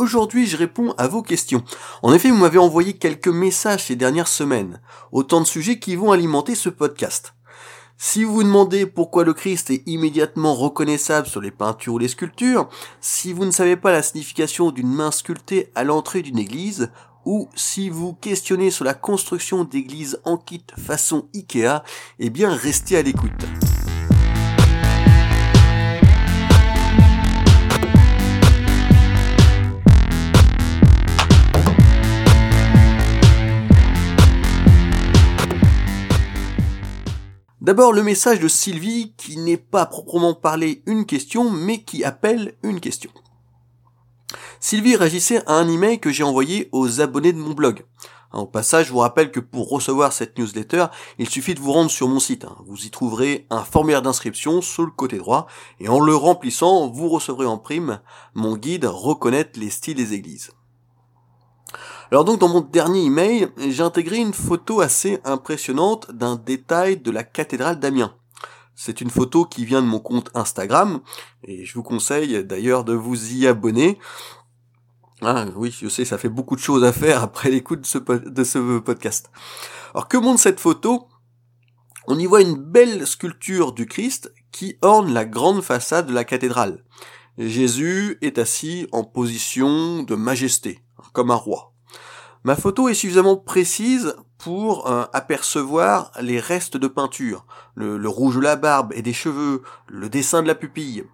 aujourd'hui je réponds à vos questions. En effet, vous m'avez envoyé quelques messages ces dernières semaines, autant de sujets qui vont alimenter ce podcast. Si vous vous demandez pourquoi le Christ est immédiatement reconnaissable sur les peintures ou les sculptures, si vous ne savez pas la signification d'une main sculptée à l'entrée d'une église, ou si vous questionnez sur la construction d'églises en kit façon Ikea, eh bien restez à l'écoute. D'abord le message de Sylvie qui n'est pas proprement parlé une question mais qui appelle une question. Sylvie réagissait à un email que j'ai envoyé aux abonnés de mon blog. Au passage, je vous rappelle que pour recevoir cette newsletter, il suffit de vous rendre sur mon site. Hein. Vous y trouverez un formulaire d'inscription sous le côté droit et en le remplissant, vous recevrez en prime mon guide Reconnaître les styles des églises. Alors donc dans mon dernier email, j'ai intégré une photo assez impressionnante d'un détail de la cathédrale d'Amiens. C'est une photo qui vient de mon compte Instagram, et je vous conseille d'ailleurs de vous y abonner. Ah oui, je sais, ça fait beaucoup de choses à faire après l'écoute de ce, de ce podcast. Alors que montre cette photo? On y voit une belle sculpture du Christ qui orne la grande façade de la cathédrale. Jésus est assis en position de majesté, comme un roi. Ma photo est suffisamment précise pour euh, apercevoir les restes de peinture, le, rouge de la barbe et des cheveux, le dessin de la pupille.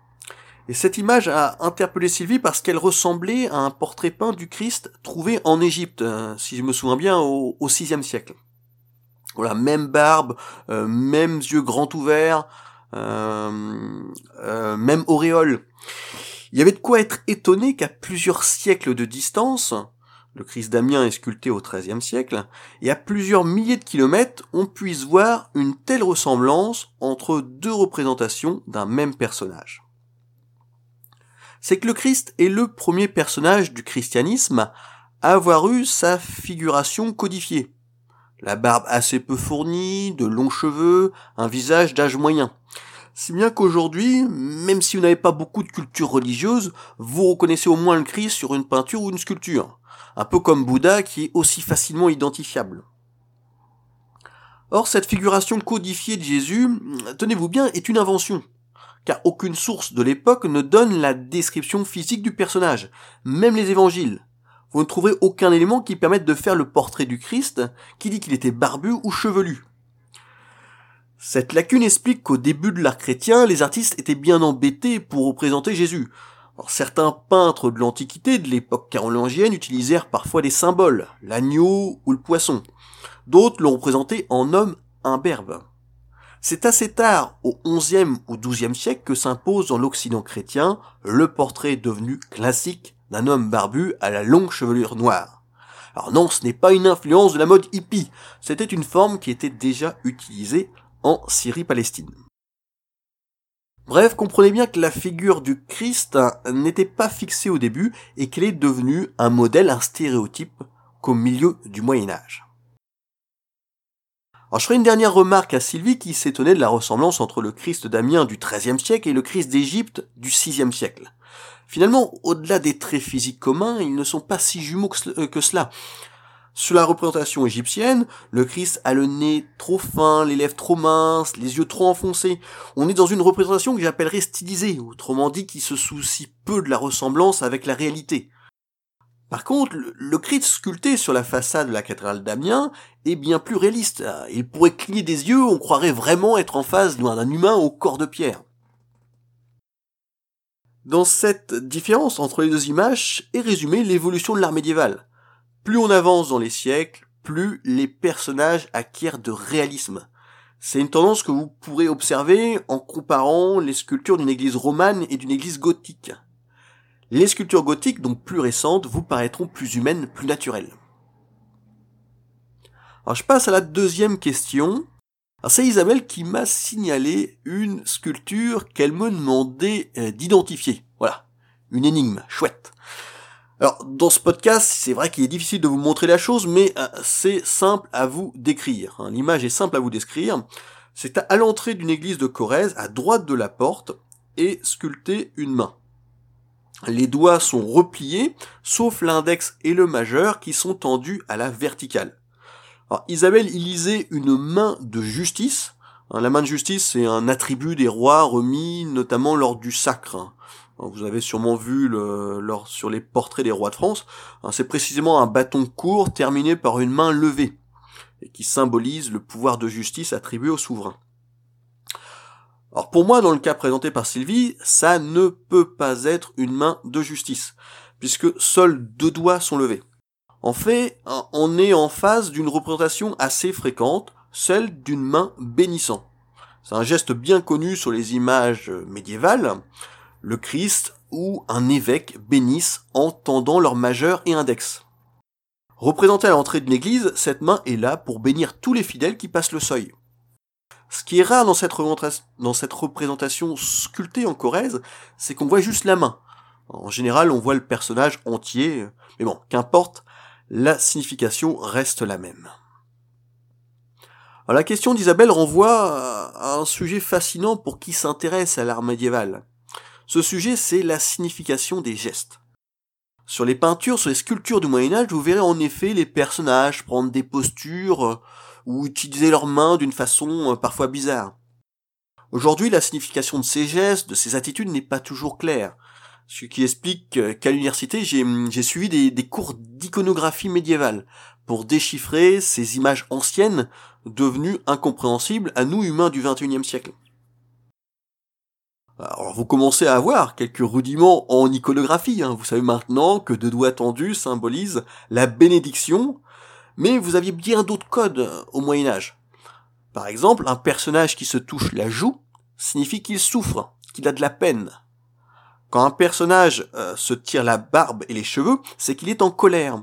Et cette image a interpellé Sylvie parce qu'elle ressemblait à un portrait peint du Christ trouvé en Égypte, euh, si je me souviens bien, au, VIe siècle. Voilà, même barbe, euh, mêmes yeux grands ouverts, même auréole. Il y avait de quoi être étonné qu'à plusieurs siècles de distance, le Christ d'Amiens est sculpté au XIIIe siècle, et à plusieurs milliers de kilomètres, on puisse voir une telle ressemblance entre deux représentations d'un même personnage. C'est que le Christ est le premier personnage du christianisme à avoir eu sa figuration codifiée. La barbe assez peu fournie, de longs cheveux, un visage d'âge moyen. Si bien qu'aujourd'hui, même si vous n'avez pas beaucoup de culture religieuse, vous reconnaissez au moins le Christ sur une peinture ou une sculpture un peu comme Bouddha qui est aussi facilement identifiable. Or, cette figuration codifiée de Jésus, tenez-vous bien, est une invention, car aucune source de l'époque ne donne la description physique du personnage, même les évangiles. Vous ne trouverez aucun élément qui permette de faire le portrait du Christ, qui dit qu'il était barbu ou chevelu. Cette lacune explique qu'au début de l'art chrétien, les artistes étaient bien embêtés pour représenter Jésus, certains peintres de l'Antiquité, de l'époque carolingienne, utilisèrent parfois des symboles, l'agneau ou le poisson. D'autres l'ont représenté en homme imberbe. C'est assez tard, au XIe ou XIIe siècle, que s'impose dans l'Occident chrétien le portrait devenu classique d'un homme barbu à la longue chevelure noire. Alors non, ce n'est pas une influence de la mode hippie, c'était une forme qui était déjà utilisée en Syrie-Palestine. Bref, comprenez bien que la figure du Christ n'était pas fixée au début et qu'elle est devenue un modèle, un stéréotype qu'au milieu du Moyen Âge. Alors je ferai une dernière remarque à Sylvie qui s'étonnait de la ressemblance entre le Christ d'Amiens du XIIIe siècle et le Christ d'Égypte du VIe siècle. Finalement, au-delà des traits physiques communs, ils ne sont pas si jumeaux que cela. Sur la représentation égyptienne, le Christ a le nez trop fin, les lèvres trop minces, les yeux trop enfoncés. On est dans une représentation que j'appellerais stylisée, autrement dit qui se soucie peu de la ressemblance avec la réalité. Par contre, le Christ sculpté sur la façade de la cathédrale d'Amiens est bien plus réaliste. Il pourrait cligner des yeux, on croirait vraiment être en face d'un humain au corps de pierre. Dans cette différence entre les deux images est résumée l'évolution de l'art médiéval. Plus on avance dans les siècles, plus les personnages acquièrent de réalisme. C'est une tendance que vous pourrez observer en comparant les sculptures d'une église romane et d'une église gothique. Les sculptures gothiques, donc plus récentes, vous paraîtront plus humaines, plus naturelles. Alors je passe à la deuxième question. c'est Isabelle qui m'a signalé une sculpture qu'elle me demandait euh, d'identifier. Voilà. Une énigme. Chouette. Alors, dans ce podcast, c'est vrai qu'il est difficile de vous montrer la chose, mais euh, c'est simple à vous décrire. Hein. L'image est simple à vous décrire. C'est à, l'entrée d'une église de Corrèze, à droite de la porte, et sculpté une main. les doigts sont repliés, sauf l'index et le majeur qui sont tendus à la verticale. Alors, Isabelle y lisait une main de justice. Hein, la main de justice, c'est un attribut des rois remis notamment lors du sacre. Hein, vous avez sûrement vu sur les portraits des rois de France. Hein, c'est précisément un bâton court terminé par une main levée et qui symbolise le pouvoir de justice attribué au souverain. Alors pour moi, dans le cas présenté par Sylvie, ça ne peut pas être une main de justice, puisque seuls deux doigts sont levés. En fait, on est en face d'une représentation assez fréquente, celle d'une main bénissant. C'est un geste bien connu sur les images médiévales. Le Christ ou un évêque bénissent en tendant leur majeur et index. Représentée à l'entrée d'une église, cette main est là pour bénir tous les fidèles qui passent le seuil. Ce qui est rare dans cette, dans cette représentation sculptée en Corrèze, c'est qu'on voit juste la main. En général, on voit le personnage entier, mais bon, qu'importe, la signification reste la même. la question d'Isabelle renvoie à un sujet fascinant pour qui s'intéresse à l'art médiéval. Ce sujet, c'est la signification des gestes. Sur les peintures, sur les sculptures du Moyen Âge, vous verrez en effet les personnages prendre des postures, ou utiliser leurs mains d'une façon euh, parfois bizarre. Aujourd'hui, la signification de ces gestes, de ces attitudes n'est pas toujours claire. Ce qui explique qu'à l'université, j'ai suivi des, des cours d'iconographie médiévale pour déchiffrer ces images anciennes devenues incompréhensibles à nous humains du XXIe siècle. Alors vous commencez à avoir quelques rudiments en iconographie. Hein. Vous savez maintenant que deux doigts tendus symbolisent la bénédiction mais vous aviez bien d'autres codes euh, au Moyen Âge. Par exemple, un personnage qui se touche la joue signifie qu'il souffre, qu'il a de la peine. Quand un personnage euh, se tire la barbe et les cheveux, c'est qu'il est en colère.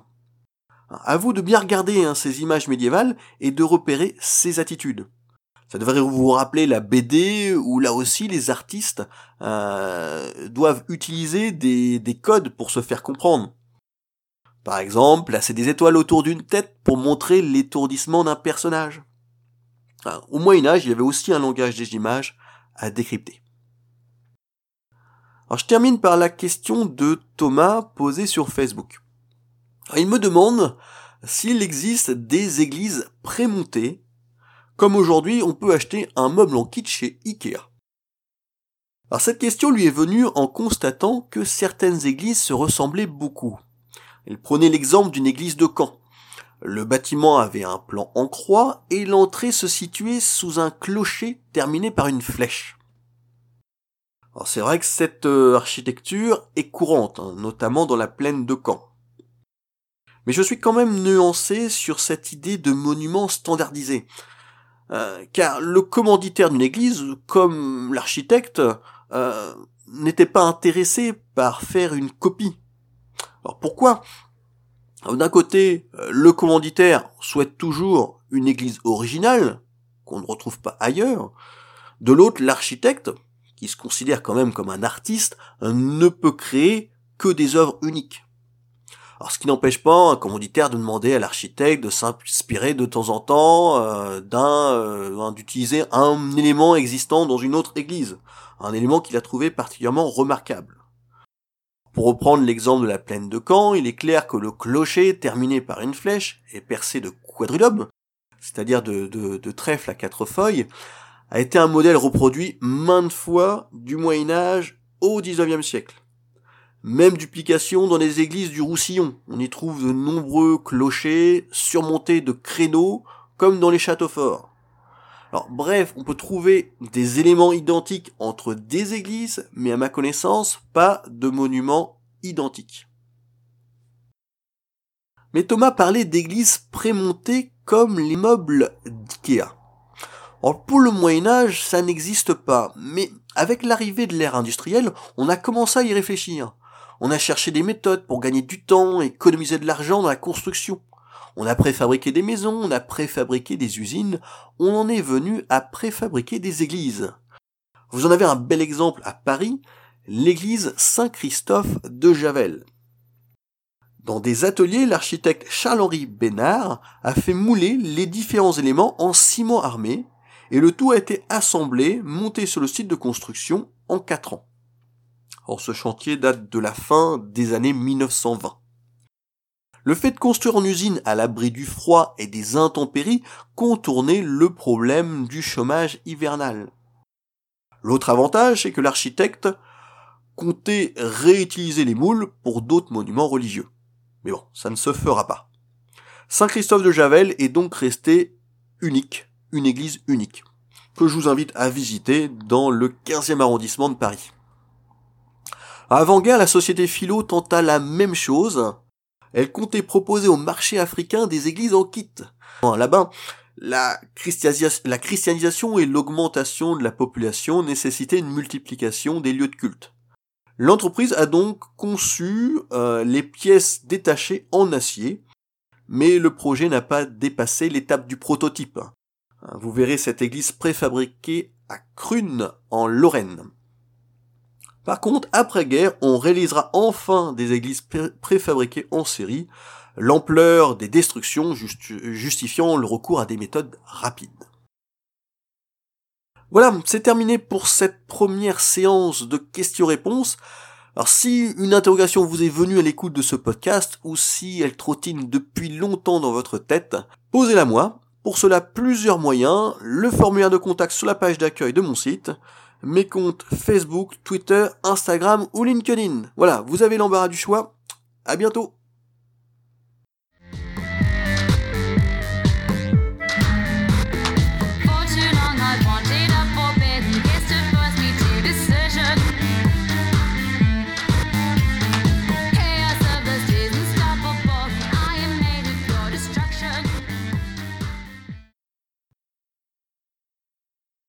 À vous de bien regarder hein, ces images médiévales et de repérer ces attitudes. Ça devrait vous rappeler la BD où là aussi les artistes euh, doivent utiliser des, des codes pour se faire comprendre. Par exemple, placer des étoiles autour d'une tête pour montrer l'étourdissement d'un personnage. au Moyen Âge, il y avait aussi un langage des images à décrypter. Alors, je termine par la question de Thomas posée sur Facebook. il me demande s'il existe des églises prémontées, comme aujourd'hui on peut acheter un meuble en kit chez Ikea. Alors cette question lui est venue en constatant que certaines églises se ressemblaient beaucoup. Elle prenait l'exemple d'une église de Caen. Le bâtiment avait un plan en croix et l'entrée se situait sous un clocher terminé par une flèche. Alors c'est vrai que cette euh, architecture est courante, hein, notamment dans la plaine de Caen. Mais je suis quand même nuancé sur cette idée de monument standardisé. Euh, car le commanditaire d'une église, comme l'architecte, euh, n'était pas intéressé par faire une copie. Alors pourquoi? D'un côté, euh, le commanditaire souhaite toujours une église originale, qu'on ne retrouve pas ailleurs. De l'autre, l'architecte, qui se considère quand même comme un artiste, ne peut créer que des œuvres uniques. Alors, ce qui n'empêche pas un commanditaire de demander à l'architecte de s'inspirer de temps en temps euh, d'un, euh, d'utiliser un élément existant dans une autre église, un élément qu'il a trouvé particulièrement remarquable. Pour reprendre l'exemple de la plaine de Caen, il est clair que le clocher, terminé par une flèche et percé de quadrilobes, c'est-à-dire de, de, trèfles à quatre feuilles, a été un modèle reproduit maintes fois du Moyen Âge au XIXe siècle. Même duplication dans les églises du Roussillon. On y trouve de nombreux clochers surmontés de créneaux comme dans les châteaux forts. Alors bref, on peut trouver des éléments identiques entre des églises, mais à ma connaissance, pas de monuments identiques. Mais Thomas parlait d'églises prémontées comme les meubles d'IKEA. Alors pour le Moyen Âge, ça n'existe pas, mais avec l'arrivée de l'ère industrielle, on a commencé à y réfléchir. On a cherché des méthodes pour gagner du temps et économiser de l'argent dans la construction. On a préfabriqué des maisons, on a préfabriqué des usines, on en est venu à préfabriquer des églises. Vous en avez un bel exemple à Paris, l'église Saint-Christophe de Javel. Dans des ateliers, l'architecte Charles-Henri Bénard a fait mouler les différents éléments en ciment armé, et le tout a été assemblé, monté sur le site de construction en 4 ans. Or ce chantier date de la fin des années 1920. Le fait de construire en usine à l'abri du froid et des intempéries contournait le problème du chômage hivernal. L'autre avantage, c'est que l'architecte comptait réutiliser les moules pour d'autres monuments religieux. Mais bon, ça ne se fera pas. Saint-Christophe de Javel est donc resté unique, une église unique, que je vous invite à visiter dans le 15e arrondissement de Paris. Avant-guerre, la société Philo tenta la même chose. Elle comptait proposer au marché africain des églises en kit. Là-bas, la, christianisation et l'augmentation de la population nécessitaient une multiplication des lieux de culte. L'entreprise a donc conçu euh, les pièces détachées en acier, mais le projet n'a pas dépassé l'étape du prototype. Vous verrez cette église préfabriquée à Crune, en Lorraine. Par contre, après-guerre, on réalisera enfin des églises préfabriquées en série, l'ampleur des destructions justifiant le recours à des méthodes rapides. Voilà, c'est terminé pour cette première séance de questions-réponses. Alors si une interrogation vous est venue à l'écoute de ce podcast ou si elle trottine depuis longtemps dans votre tête, posez-la moi. Pour cela, plusieurs moyens, le formulaire de contact sur la page d'accueil de mon site, mes comptes Facebook, Twitter, Instagram ou LinkedIn. Voilà, vous avez l'embarras du choix. À bientôt